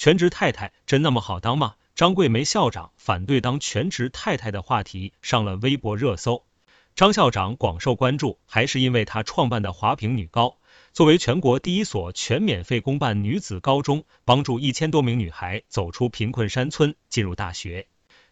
全职太太真那么好当吗？张桂梅校长反对当全职太太的话题上了微博热搜。张校长广受关注，还是因为他创办的华坪女高，作为全国第一所全免费公办女子高中，帮助一千多名女孩走出贫困山村，进入大学。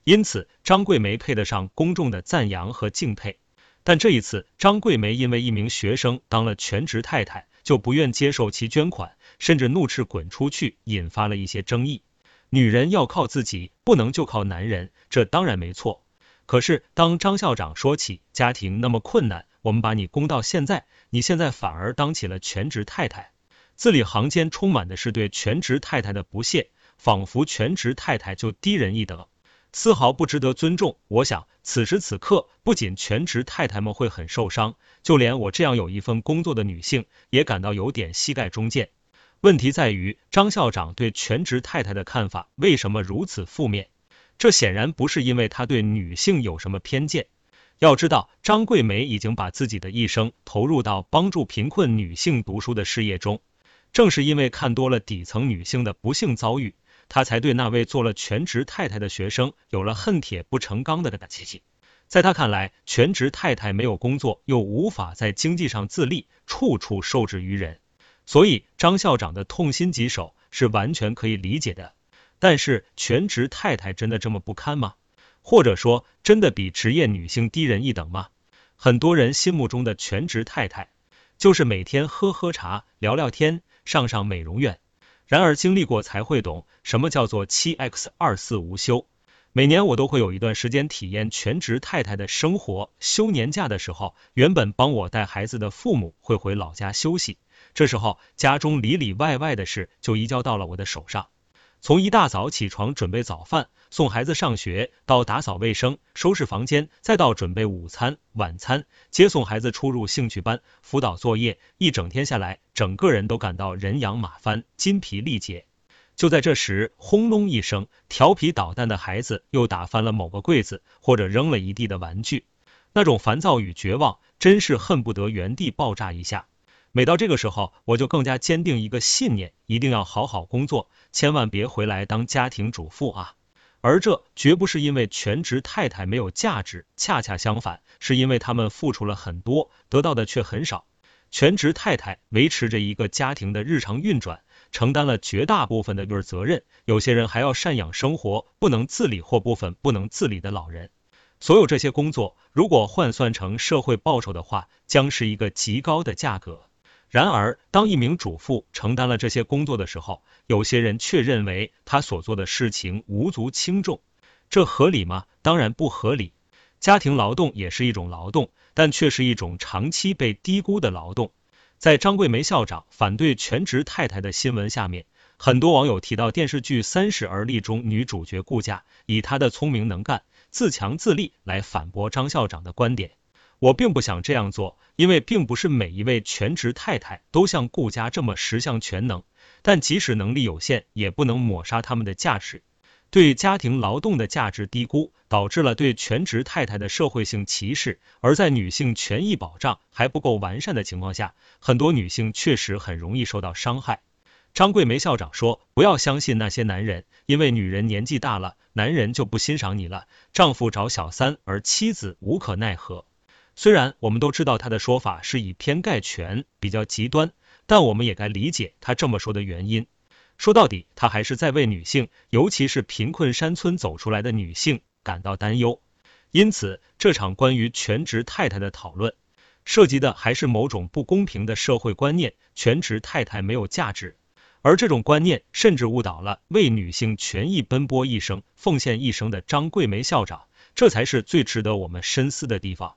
因此，张桂梅配得上公众的赞扬和敬佩。但这一次，张桂梅因为一名学生当了全职太太，就不愿接受其捐款，甚至怒斥滚出去，引发了一些争议。女人要靠自己，不能就靠男人，这当然没错。可是，当张校长说起家庭那么困难，我们把你供到现在，你现在反而当起了全职太太，字里行间充满的是对全职太太的不屑，仿佛全职太太就低人一等，丝毫不值得尊重。我想，此时此刻，不仅全职太太们会很受伤，就连我这样有一份工作的女性，也感到有点膝盖中箭。问题在于，张校长对全职太太的看法为什么如此负面？这显然不是因为他对女性有什么偏见。要知道，张桂梅已经把自己的一生投入到帮助贫困女性读书的事业中。正是因为看多了底层女性的不幸遭遇，他才对那位做了全职太太的学生有了恨铁不成钢的感情。在他看来，全职太太没有工作，又无法在经济上自立，处处受制于人，所以张校长的痛心疾首是完全可以理解的。但是全职太太真的这么不堪吗？或者说真的比职业女性低人一等吗？很多人心目中的全职太太就是每天喝喝茶、聊聊天、上上美容院。然而经历过才会懂什么叫做七 x 二四无休。每年我都会有一段时间体验全职太太的生活。休年假的时候，原本帮我带孩子的父母会回老家休息，这时候家中里里外外的事就移交到了我的手上。从一大早起床准备早饭，送孩子上学，到打扫卫生、收拾房间，再到准备午餐、晚餐，接送孩子出入兴趣班、辅导作业，一整天下来，整个人都感到人仰马翻、筋疲力竭。就在这时，轰隆一声，调皮捣蛋的孩子又打翻了某个柜子，或者扔了一地的玩具，那种烦躁与绝望，真是恨不得原地爆炸一下。每到这个时候，我就更加坚定一个信念：一定要好好工作，千万别回来当家庭主妇啊！而这绝不是因为全职太太没有价值，恰恰相反，是因为他们付出了很多，得到的却很少。全职太太维持着一个家庭的日常运转，承担了绝大部分的育儿责任，有些人还要赡养生活不能自理或部分不能自理的老人。所有这些工作，如果换算成社会报酬的话，将是一个极高的价格。然而，当一名主妇承担了这些工作的时候，有些人却认为她所做的事情无足轻重，这合理吗？当然不合理。家庭劳动也是一种劳动，但却是一种长期被低估的劳动。在张桂梅校长反对全职太太的新闻下面，很多网友提到电视剧《三十而立》中女主角顾佳，以她的聪明能干、自强自立来反驳张校长的观点。我并不想这样做，因为并不是每一位全职太太都像顾家这么十项全能。但即使能力有限，也不能抹杀他们的价值。对家庭劳动的价值低估，导致了对全职太太的社会性歧视。而在女性权益保障还不够完善的情况下，很多女性确实很容易受到伤害。张桂梅校长说：“不要相信那些男人，因为女人年纪大了，男人就不欣赏你了。丈夫找小三，而妻子无可奈何。”虽然我们都知道他的说法是以偏概全，比较极端，但我们也该理解他这么说的原因。说到底，他还是在为女性，尤其是贫困山村走出来的女性感到担忧。因此，这场关于全职太太的讨论，涉及的还是某种不公平的社会观念：全职太太没有价值。而这种观念甚至误导了为女性权益奔波一生、奉献一生的张桂梅校长。这才是最值得我们深思的地方。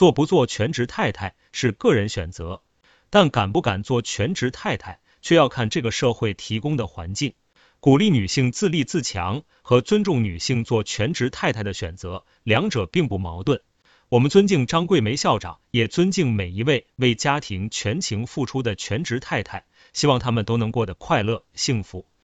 做不做全职太太是个人选择，但敢不敢做全职太太，却要看这个社会提供的环境。鼓励女性自立自强和尊重女性做全职太太的选择，两者并不矛盾。我们尊敬张桂梅校长，也尊敬每一位为家庭全情付出的全职太太，希望她们都能过得快乐幸福。